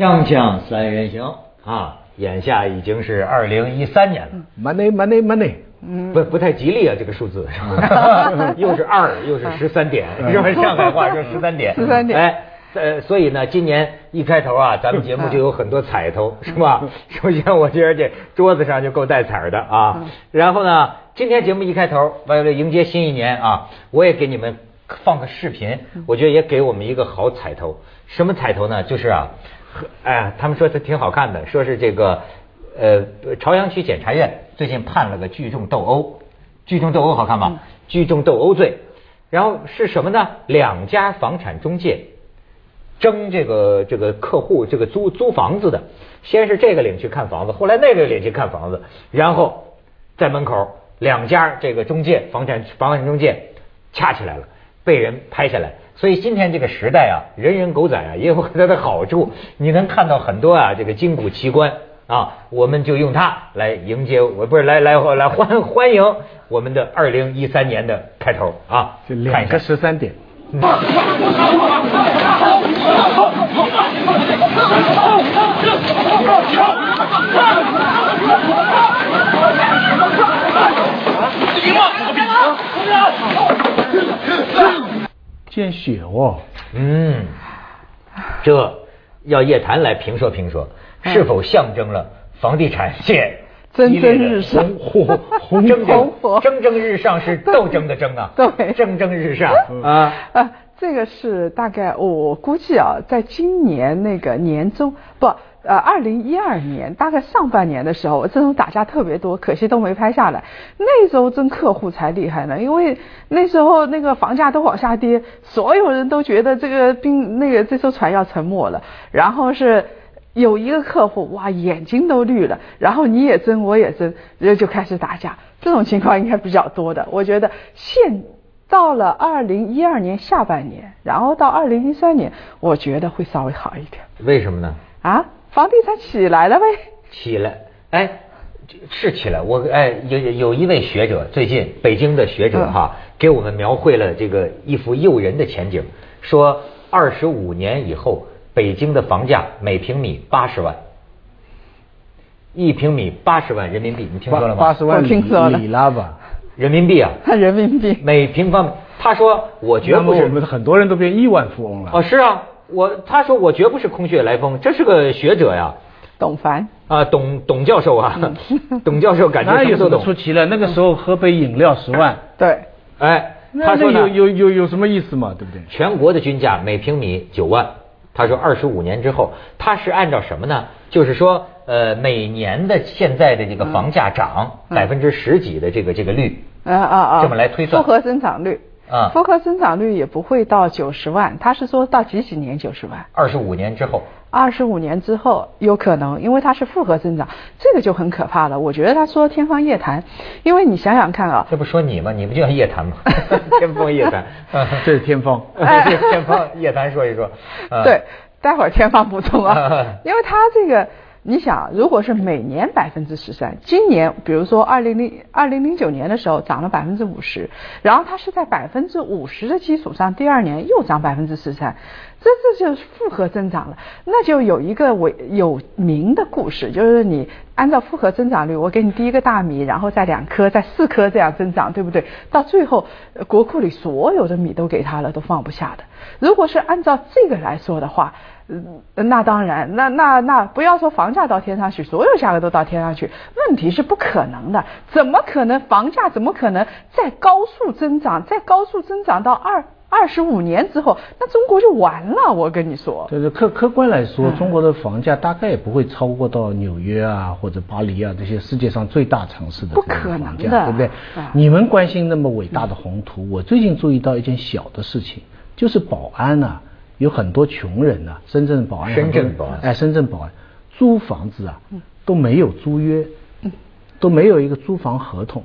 锵锵三人行啊，眼下已经是二零一三年了。money money money，不不太吉利啊，这个数字，又是二，又是十三点？上海话说十三点，十三点哎，呃，所以呢，今年一开头啊，咱们节目就有很多彩头，是吧？首先，我觉得这桌子上就够带彩的啊。然后呢，今天节目一开头，为了迎接新一年啊，我也给你们放个视频，我觉得也给我们一个好彩头。什么彩头呢？就是啊，和哎，他们说它挺好看的，说是这个呃，朝阳区检察院最近判了个聚众斗殴，聚众斗殴好看吗？聚众斗殴罪，然后是什么呢？两家房产中介争这个这个客户这个租租房子的，先是这个领去看房子，后来那个领去看房子，然后在门口两家这个中介房产房产中介掐起来了，被人拍下来。所以今天这个时代啊，人人狗仔啊，也有它的好处。你能看到很多啊，这个筋骨奇观。啊，我们就用它来迎接，我不是来来来欢欢迎我们的二零一三年的开头。啊，两个十三点。见血哦，嗯，这要叶檀来评说评说，是否象征了房地产界蒸蒸日上。红红红 蒸红火。蒸蒸日上是斗争的争啊，对。蒸蒸日上。啊，啊，这个是大概我估计啊，在今年那个年中不。呃，二零一二年大概上半年的时候，这种打架特别多，可惜都没拍下来。那时候争客户才厉害呢，因为那时候那个房价都往下跌，所有人都觉得这个兵那个这艘船要沉没了。然后是有一个客户哇，眼睛都绿了，然后你也争我也争，然后就开始打架。这种情况应该比较多的。我觉得现到了二零一二年下半年，然后到二零一三年，我觉得会稍微好一点为什么呢？啊。房地产起来了呗？起来，哎，是起来。我哎，有有一位学者，最近北京的学者哈，给我们描绘了这个一幅诱人的前景，说二十五年以后，北京的房价每平米八十万，一平米八十万人民币，你听说了吗？八十万我听说了里拉吧。人民币啊，人民币每平方米。他说我绝不是我们很多人都变亿万富翁了。哦，是啊，我他说我绝不是空穴来风，这是个学者呀。董凡啊，董董教授啊，董教授感觉什什么都懂。么出奇了？那个时候喝杯饮料十万，对，哎，那他说有有有有什么意思嘛？对不对？全国的均价每平米九万。他说二十五年之后，他是按照什么呢？就是说，呃，每年的现在的这个房价涨百分之十几的这个这个率，啊啊啊，这么来推算复合增长率啊复合增长率也不会到九十万，他是说到几几年九十万。二十五年之后，二十五年之后有可能，因为它是复合增长，这个就很可怕了。我觉得他说天方夜谭，因为你想想看啊，这不说你吗？你不就叫夜谭吗？天方夜谭，这是天方。这 天方夜谭说一说。啊对，待会儿天方补充啊，因为他这个。你想，如果是每年百分之十三，今年比如说二零零二零零九年的时候涨了百分之五十，然后它是在百分之五十的基础上，第二年又涨百分之十三，这这就是复合增长了。那就有一个为有名的故事，就是你按照复合增长率，我给你第一个大米，然后再两颗，再四颗这样增长，对不对？到最后，国库里所有的米都给他了，都放不下的。如果是按照这个来说的话，嗯，那当然，那那那不要说房价到天上去，所有价格都到天上去，问题是不可能的。怎么可能房价怎么可能再高速增长，再高速增长到二二十五年之后，那中国就完了。我跟你说，对对，客客观来说，嗯中国的房价大概也不会超过到纽约啊或者巴黎啊这些世界上最大城市的不可能的房价，对不对啊？你们关心那么伟大的宏图，我最近注意到一件小的事情，就是保安啊，有很多穷人呐、深圳保安，深圳保安哎，深圳保安租房子啊嗯都没有租约，都没有一个租房合同，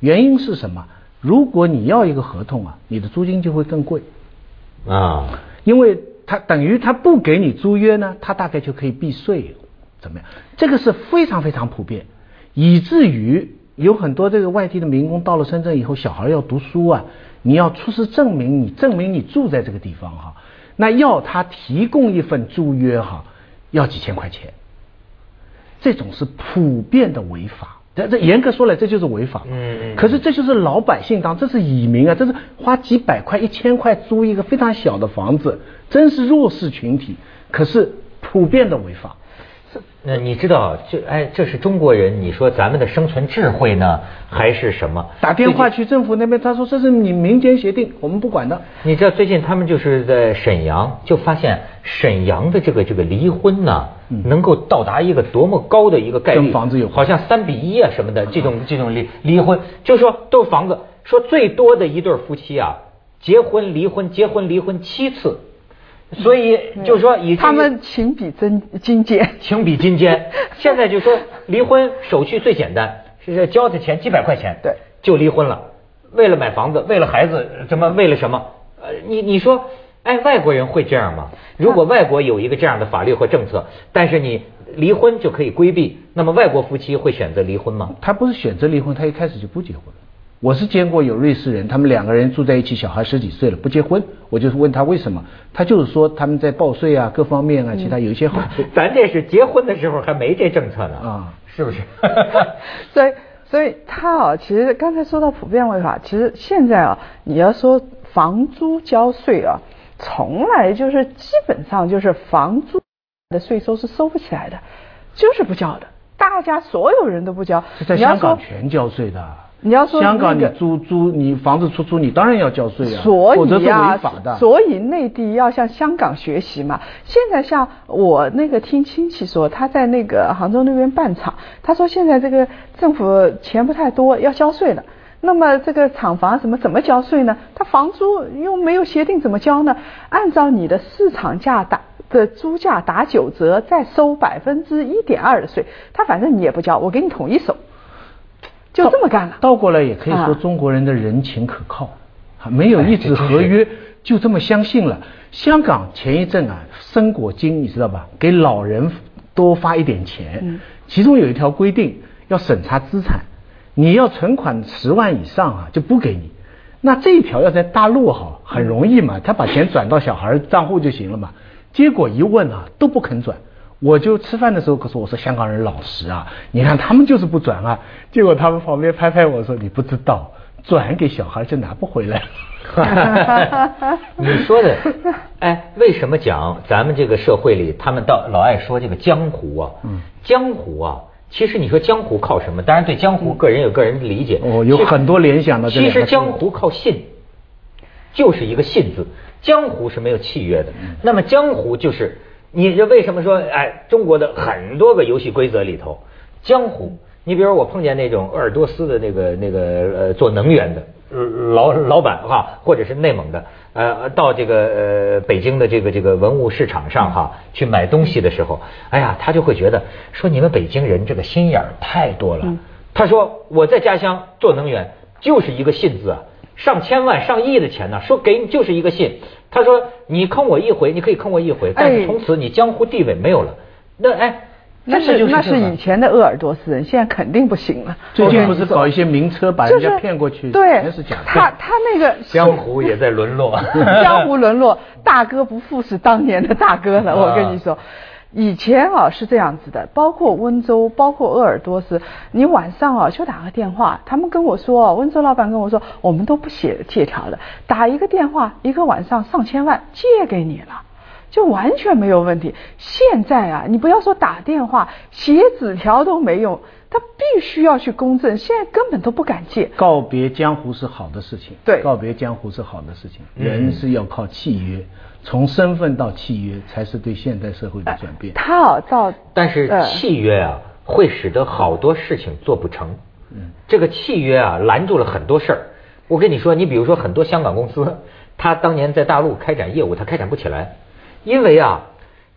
原因是什么？如果你要一个合同啊，你的租金就会更贵。啊，因为他等于他不给你租约呢，他大概就可以避税，怎么样？这个是非常非常普遍，以至于有很多这个外地的民工到了深圳以后，小孩要读书啊，你要出示证明，你证明你住在这个地方哈，那要他提供一份租约哈，要几千块钱，这种是普遍的违法。这这严格说来，这就是违法。嗯嗯。可是这就是老百姓当，这是蚁民啊，这是花几百块、一千块租一个非常小的房子，真是弱势群体。可是普遍的违法。那你知道，这哎，这是中国人，你说咱们的生存智慧呢，还是什么？打电话去政府那边，他说这是你民间协定，我们不管的。你知道最近他们就是在沈阳，就发现沈阳的这个这个离婚呢，能够到达一个多么高的一个概率？跟房子有好像三比一啊什么的，这种这种离离婚，就是说都是房子，说最多的一对夫妻啊，结婚离婚，结婚离婚七次。所以就是说，以他们情比真金坚，情比金坚。现在就说离婚手续最简单，是交的钱几百块钱，对，就离婚了。为了买房子，为了孩子，什么为了什么？呃，你你说，哎，外国人会这样吗？如果外国有一个这样的法律或政策，但是你离婚就可以规避，那么外国夫妻会选择离婚吗？他不是选择离婚，他一开始就不结婚。我是见过有瑞士人，他们两个人住在一起，小孩十几岁了不结婚，我就是问他为什么，他就是说他们在报税啊各方面啊，其他有一些好处。咱这是结婚的时候还没这政策呢啊，是不是？所以所以他啊，其实刚才说到普遍违法，其实现在啊，你要说房租交税啊，从来就是基本上就是房租的税收是收不起来的，就是不交的，大家所有人都不交。在香港全交税的。你要说香港，你租租你房子出租，你当然要交税啊，所以啊，所以内地要向香港学习嘛。现在像我那个听亲戚说，他在那个杭州那边办厂，他说现在这个政府钱不太多，要交税了。那么这个厂房什么怎么交税呢？他房租又没有协定怎么交呢？按照你的市场价打的租价打九折，再收百分之一点二的税，他反正你也不交，我给你统一收。就这么干了。倒过来也可以说中国人的人情可靠，没有一纸合约就这么相信了。香港前一阵啊，生果金你知道吧？给老人多发一点钱，其中有一条规定要审查资产，你要存款十万以上啊就不给你。那这一条要在大陆哈很容易嘛，他把钱转到小孩账户就行了嘛。结果一问啊都不肯转。我就吃饭的时候，可是我说香港人老实啊，你看他们就是不转啊，结果他们旁边拍拍我说你不知道，转给小孩就拿不回来了。你说的，哎，为什么讲咱们这个社会里，他们到老爱说这个江湖啊？嗯，江湖啊，其实你说江湖靠什么？当然对江湖，个人有个人的理解。哦，有很多联想的。其实江湖靠信，就是一个信字。江湖是没有契约的。那么江湖就是。你这为什么说哎？中国的很多个游戏规则里头，江湖，你比如我碰见那种鄂尔多斯的那个那个呃做能源的老老板哈，或者是内蒙的呃到这个呃北京的这个这个文物市场上哈去买东西的时候，哎呀，他就会觉得说你们北京人这个心眼儿太多了。他说我在家乡做能源就是一个信字啊。上千万、上亿的钱呢，说给你就是一个信。他说你坑我一回，你可以坑我一回，但是从此你江湖地位没有了。那哎，那是那是以前的鄂尔多斯人，现在肯定不行了。最近不是搞一些名车把人家骗过去，对，全是假的。他他那个江湖也在沦落，江湖沦落，大哥不复是当年的大哥了。我跟你说。以前啊是这样子的，包括温州，包括鄂尔多斯，你晚上啊就打个电话，他们跟我说，温州老板跟我说，我们都不写借条的，打一个电话，一个晚上上千万借给你了，就完全没有问题。现在啊，你不要说打电话，写纸条都没用，他必须要去公证，现在根本都不敢借。告别江湖是好的事情，对，告别江湖是好的事情，人是要靠契约。从身份到契约，才是对现代社会的转变。他啊，造，但是契约啊，会使得好多事情做不成。嗯，这个契约啊，拦住了很多事儿。我跟你说，你比如说很多香港公司，他当年在大陆开展业务，他开展不起来，因为啊，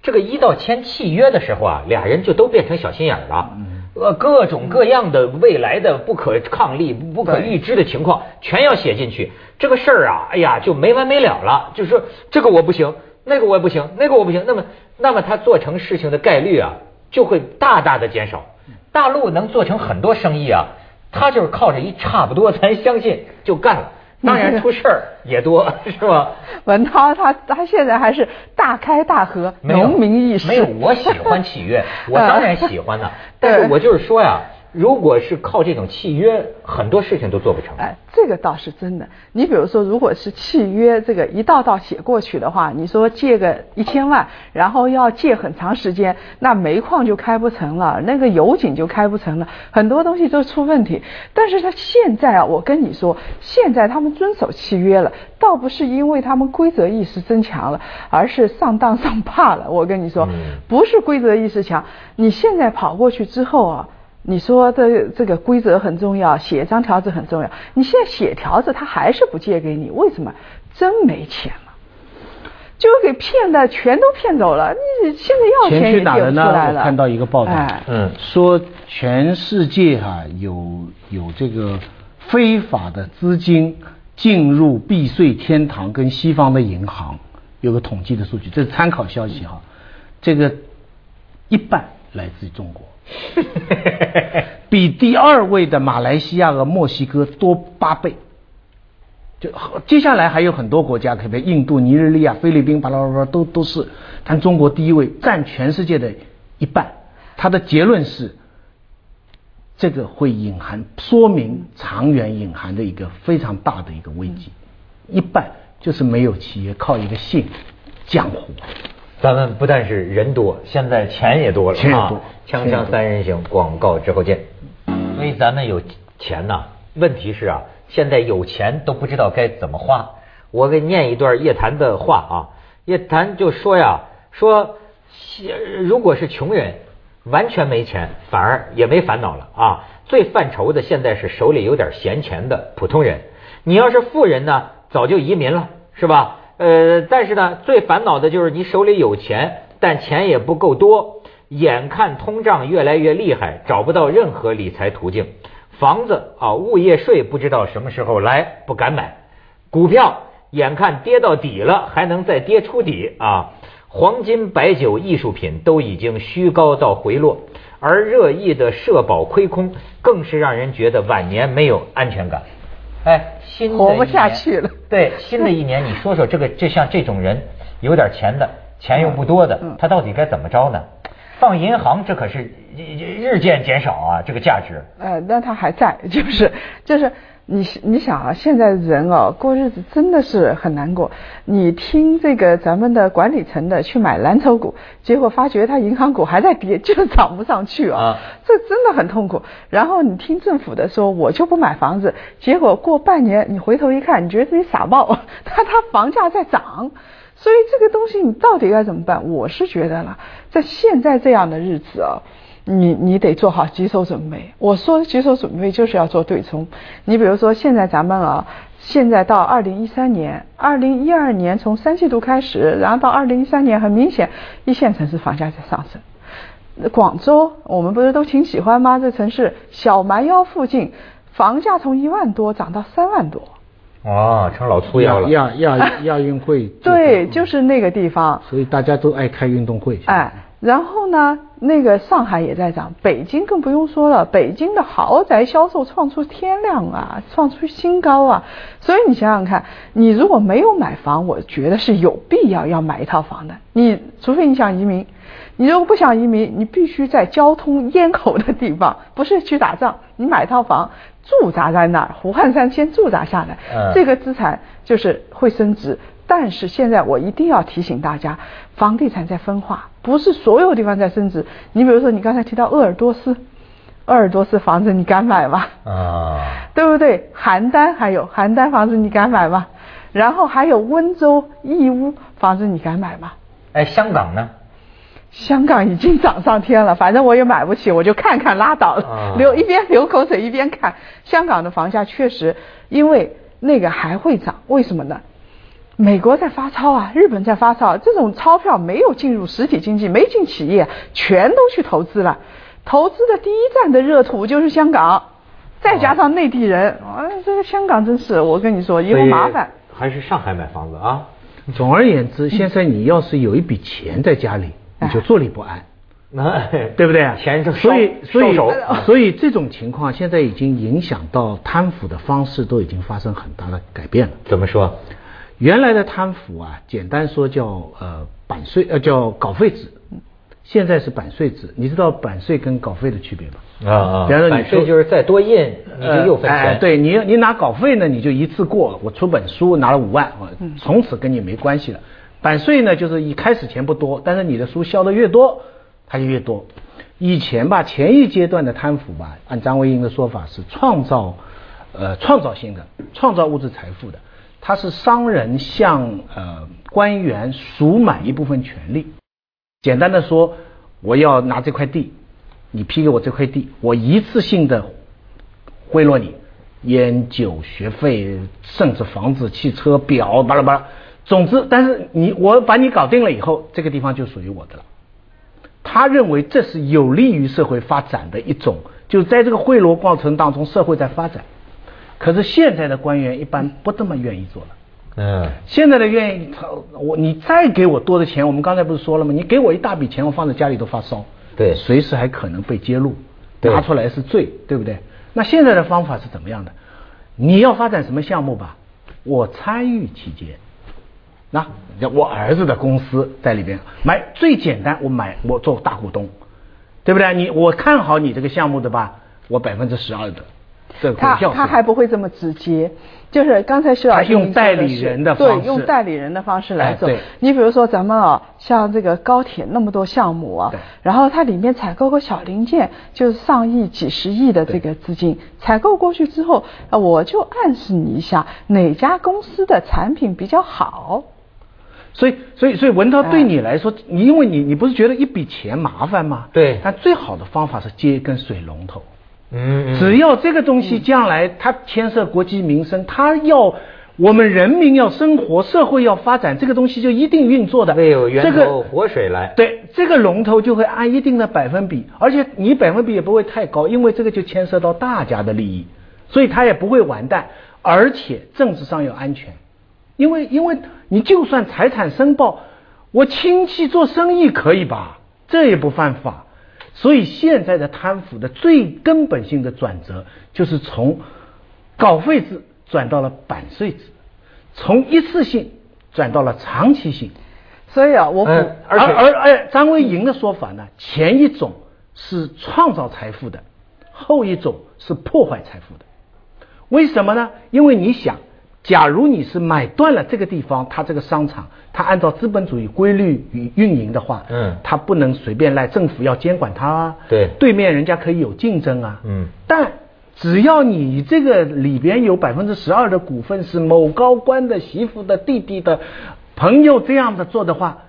这个一到签契约的时候啊，俩人就都变成小心眼了。呃，各种各样的未来的不可抗力、不可预知的情况，全要写进去。这个事儿啊，哎呀，就没完没了了。就是说，这个我不行，那个我也不行，那个我不行。那么，那么他做成事情的概率啊，就会大大的减少。大陆能做成很多生意啊，他就是靠着一差不多，咱相信就干了。当然出事儿也多，是吧？文涛他他现在还是大开大合，农民意识。没有，我喜欢契约，我当然喜欢呢。但是我就是说呀。如果是靠这种契约，很多事情都做不成。哎，这个倒是真的。你比如说，如果是契约这个一道道写过去的话，你说借个一千万，然后要借很长时间，那煤矿就开不成了，那个油井就开不成了，很多东西都出问题。但是他现在啊，我跟你说，现在他们遵守契约了，倒不是因为他们规则意识增强了，而是上当上怕了。我跟你说，不是规则意识强，你现在跑过去之后啊。你说的这个规则很重要，写一张条子很重要。你现在写条子，他还是不借给你，为什么？真没钱了，就给骗的全都骗走了。你现在要钱也借不出来了。看到一个报道，嗯，说全世界哈有有这个非法的资金进入避税天堂跟西方的银行，有个统计的数据，这是参考消息哈。这个一半来自于中国。比第二位的马来西亚和墨西哥多八倍，就接下来还有很多国家，特别印度、尼日利亚、菲律宾，巴拉巴拉都都是，但中国第一位，占全世界的一半。他的结论是，这个会隐含说明长远隐含的一个非常大的一个危机，一半就是没有企业靠一个姓，浆糊。咱们不但是人多，现在钱也多了啊！锵锵三人行，广告之后见。所以咱们有钱呐，问题是啊，现在有钱都不知道该怎么花。我给念一段叶檀的话啊，叶檀就说呀，说如果是穷人，完全没钱，反而也没烦恼了啊。最犯愁的现在是手里有点闲钱的普通人。你要是富人呢，早就移民了，是吧？呃，但是呢，最烦恼的就是你手里有钱，但钱也不够多，眼看通胀越来越厉害，找不到任何理财途径。房子啊，物业税不知道什么时候来，不敢买。股票眼看跌到底了，还能再跌出底啊。黄金、白酒、艺术品都已经虚高到回落，而热议的社保亏空，更是让人觉得晚年没有安全感。哎，新活不下去了。对，新的一年，你说说这个，就像这种人，有点钱的，钱又不多的，他到底该怎么着呢？放银行，这可是日渐减少啊，这个价值。呃，那他还在，就是就是。你你想啊，现在人哦过日子真的是很难过。你听这个咱们的管理层的去买蓝筹股，结果发觉他银行股还在跌，就是涨不上去啊，这真的很痛苦。然后你听政府的说，我就不买房子，结果过半年你回头一看，你觉得自己傻帽，他他房价在涨，所以这个东西你到底该怎么办？我是觉得了，在现在这样的日子啊。你你得做好棘手准备。我说的棘手准备就是要做对冲。你比如说，现在咱们啊，现在到二零一三年、二零一二年从三季度开始，然后到二零一三年，很明显一线城市房价在上升。广州，我们不是都挺喜欢吗？这城市小蛮腰附近，房价从一万多涨到三万多。哦，成老粗腰了。亚亚亚运会。对，就是那个地方。所以大家都爱开运动会。哎。然后呢，那个上海也在涨，北京更不用说了，北京的豪宅销售创出天量啊，创出新高啊。所以你想想看，你如果没有买房，我觉得是有必要要买一套房的。你除非你想移民，你如果不想移民，你必须在交通咽口的地方，不是去打仗，你买套房驻扎在那儿，胡汉三先驻扎下来，这个资产就是会升值。但是现在我一定要提醒大家，房地产在分化。不是所有地方在升值，你比如说你刚才提到鄂尔多斯，鄂尔多斯房子你敢买吗？啊，对不对？邯郸还有邯郸房子你敢买吗？然后还有温州义乌房子你敢买吗？哎，香港呢？香港已经涨上天了，反正我也买不起，我就看看拉倒了，流一边流口水一边看。香港的房价确实，因为那个还会涨，为什么呢？美国在发钞啊，日本在发钞，这种钞票没有进入实体经济，没进企业，全都去投资了。投资的第一站的热土就是香港，再加上内地人，啊，这个香港真是，我跟你说，以后麻烦。还是上海买房子啊。总而言之，先生，你要是有一笔钱在家里，你就坐立不安。对不对？钱就所以所以所以这种情况现在已经影响到贪腐的方式都已经发生很大的改变了。怎么说？原来的贪腐啊，简单说叫呃版税呃叫稿费制，现在是版税制。你知道版税跟稿费的区别吗？啊啊，比方说你版税就是再多印你就又分钱。对你你拿稿费呢，你就一次过，我出本书拿了五万，从此跟你没关系了。版税呢，就是一开始钱不多，但是你的书销的越多，它就越多。以前吧，前一阶段的贪腐吧，按张维迎的说法是创造呃创造性的，创造物质财富的。他是商人向呃官员赎买一部分权利。简单的说，我要拿这块地，你批给我这块地，我一次性的贿赂你，烟酒学费，甚至房子、汽车、表，巴拉巴拉。总之，但是你我把你搞定了以后，这个地方就属于我的了。他认为这是有利于社会发展的一种，就是在这个贿赂过程当中，社会在发展。可是现在的官员一般不这么愿意做了。嗯，现在的愿意，他我你再给我多的钱，我们刚才不是说了吗？你给我一大笔钱，我放在家里都发烧。对，随时还可能被揭露，对拿出来是罪，对不对？那现在的方法是怎么样的？你要发展什么项目吧？我参与其间。那我儿子的公司在里边买，最简单，我买我做大股东，对不对？你我看好你这个项目的吧，我百分之十二的这股他票是他还不会这么直接，就是刚才徐老师用代理人的方式对，用代理人的方式来走哎。你比如说咱们啊，像这个高铁那么多项目啊，然后它里面采购个小零件，就是上亿、几十亿的这个资金，采购过去之后，呃我就暗示你一下哪家公司的产品比较好。所以，所以，所以文涛哎对你来说，你因为你你不是觉得一笔钱麻烦吗？对但最好的方法是接一根水龙头。嗯，嗯只要这个东西将来它牵涉国计民生，它要我们人民要生活，社会要发展，这个东西就一定运作的。没有源这个头活水来。对，这个龙头就会按一定的百分比，而且你百分比也不会太高，因为这个就牵涉到大家的利益，所以它也不会完蛋，而且政治上要安全，因为因为你就算财产申报，我亲戚做生意可以吧，这也不犯法，所以现在的贪腐的最根本性的转折，就是从稿费制转到了版税制，从一次性转到了长期性。所以啊，我补、嗯而而且而而张维迎的说法呢，前一种是创造财富的，后一种是破坏财富的。为什么呢？因为你想，假如你是买断了这个地方，它这个商场，它按照资本主义规律与运营的话，嗯它不能随便赖，政府要监管它啊。对对面人家可以有竞争啊。嗯但只要你这个里边有百分之十二的股份是某高官的媳妇的弟弟的朋友这样的做的话，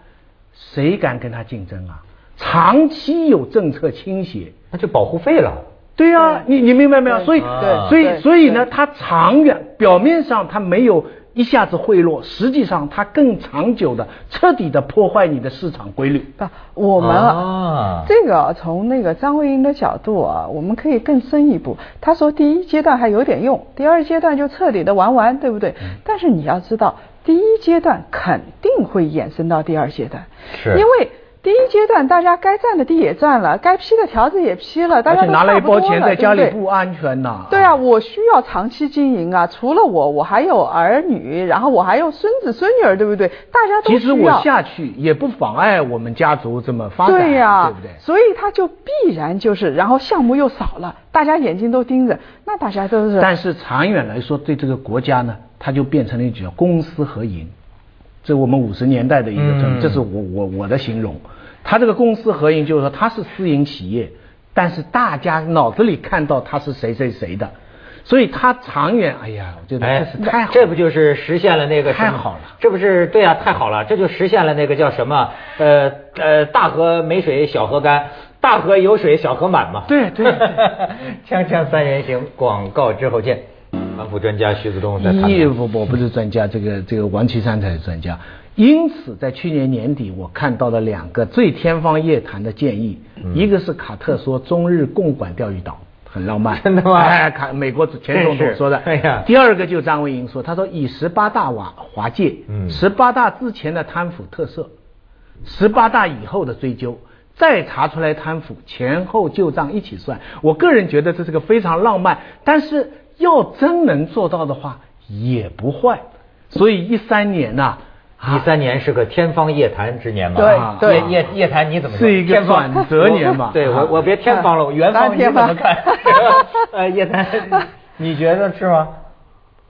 谁敢跟他竞争啊？长期有政策倾斜，那就保护费了。对呀、你你明白没有？所以对所以所以呢，它长远表面上它没有一下子贿赂，实际上它更长久的、彻底的破坏你的市场规律。不，我们啊这个啊从那个张维迎的角度啊，我们可以更深一步。他说第一阶段还有点用，第二阶段就彻底的玩完，对不对？但是你要知道，第一阶段肯定会衍生到第二阶段，是因为。第一阶段，大家该占的地也占了，该批的条子也批了，大家拿了一包钱在家里不安全呐。对啊，我需要长期经营啊，除了我，我还有儿女，然后我还有孙子孙女儿，对不对？大家都其实我下去也不妨碍我们家族这么发展，对呀、对不对？所以他就必然就是，然后项目又少了，大家眼睛都盯着，那大家都是。但是长远来说，对这个国家呢，它就变成了一种公私合营。这我们五十年代的一个政，嗯这是我我我的形容。他这个公私合营，就是说他是私营企业，但是大家脑子里看到他是谁谁谁的，所以他长远，哎呀，我觉得哎这是太好了。这不就是实现了那个太好了这不是对啊，太好了，这就实现了那个叫什么？呃呃，大河没水小河干，大河有水小河满嘛。对对对 锵锵三人行，广告之后见。反腐专家徐子东在谈。不，我不是专家，这个这个王岐山才是专家。因此，在去年年底，我看到了两个最天方夜谭的建议，嗯一个是卡特说中日共管钓鱼岛，很浪漫，真的吗哎，卡美国前总统说的。哎呀第二个就张维迎说，他说以十八大瓦划界，嗯十八大之前的贪腐特色，十八大以后的追究，再查出来贪腐，前后旧账一起算。我个人觉得这是个非常浪漫，但是要真能做到的话，也不坏。所以一三年呐、一三年是个天方夜谭之年嘛，对夜夜夜谭你怎么是一个转折年嘛。对我啊。我别天方了，我元方你怎么看？呃，夜谭，你觉得是吗？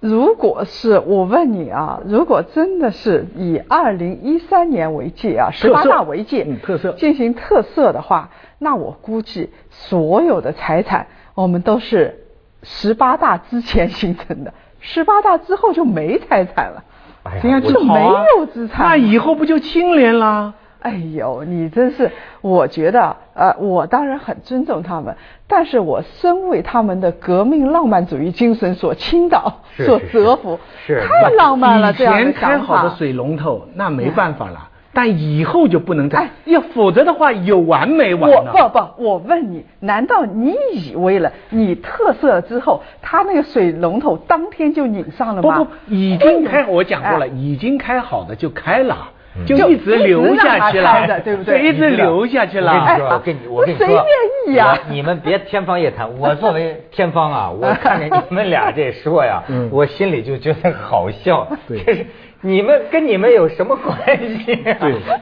如果是我问你啊，如果真的是以二零一三年为界啊，十八大为界，嗯特色。进行特色的话，那我估计所有的财产我们都是十八大之前形成的，十八大之后就没财产了。哎呀就没有资产那以后不就清廉啦？哎呦，你真是，我觉得，呃，我当然很尊重他们，但是我深为他们的革命浪漫主义精神所倾倒，所折服，是太浪漫了，以这样的前开。好的水龙头，那没办法了。但以后就不能再哎，要否则的话有完没完我呢？不不，我问你，难道你以为了你特色之后，他那个水龙头当天就拧上了吗？不不，已经开，我讲过了，哎已经开好的就开了，嗯就一直流下去了对不对一直流下去了。我跟你说，哎我跟你，我跟你说，谁愿意啊你们别天方夜谭。我作为天方啊，我看见你们俩这说呀 嗯，我心里就觉得好笑。对这是你们跟你们有什么关系啊？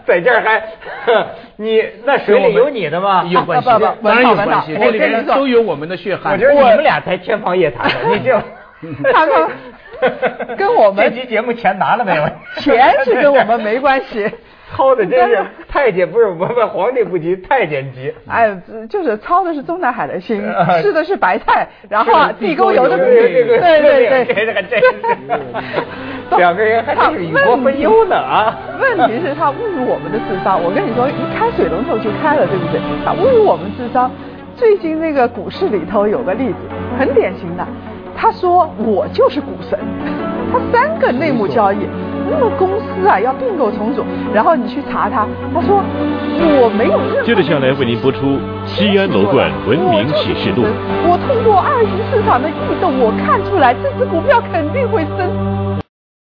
对在这儿还 你那水里有你的吗？有关系不不，当然有关系，这里面都有我们的血汗。我觉得你们俩才天方夜谭呢。你就 他们跟我们这期节目钱拿了没有？钱是跟我们没关系。掏的真是太监不是我们皇帝不急 太监急。哎，就是操的是中南海的心 啊，吃的是白菜，然后地沟油的对对对对对这，个真是两个人还真是与国分忧呢啊！问题是他侮辱我们的智商，我跟你说，一开水龙头就开了，对不对？他侮辱我们智商。最近那个股市里头有个例子，很典型的，他说我就是股神，他三个内幕交易，那么公司啊要并购重组，然后你去查他，他说我没有任何。接着下来为您播出《西安楼冠文明启示录》。我通过二级市场的异动，我看出来这只股票肯定会升。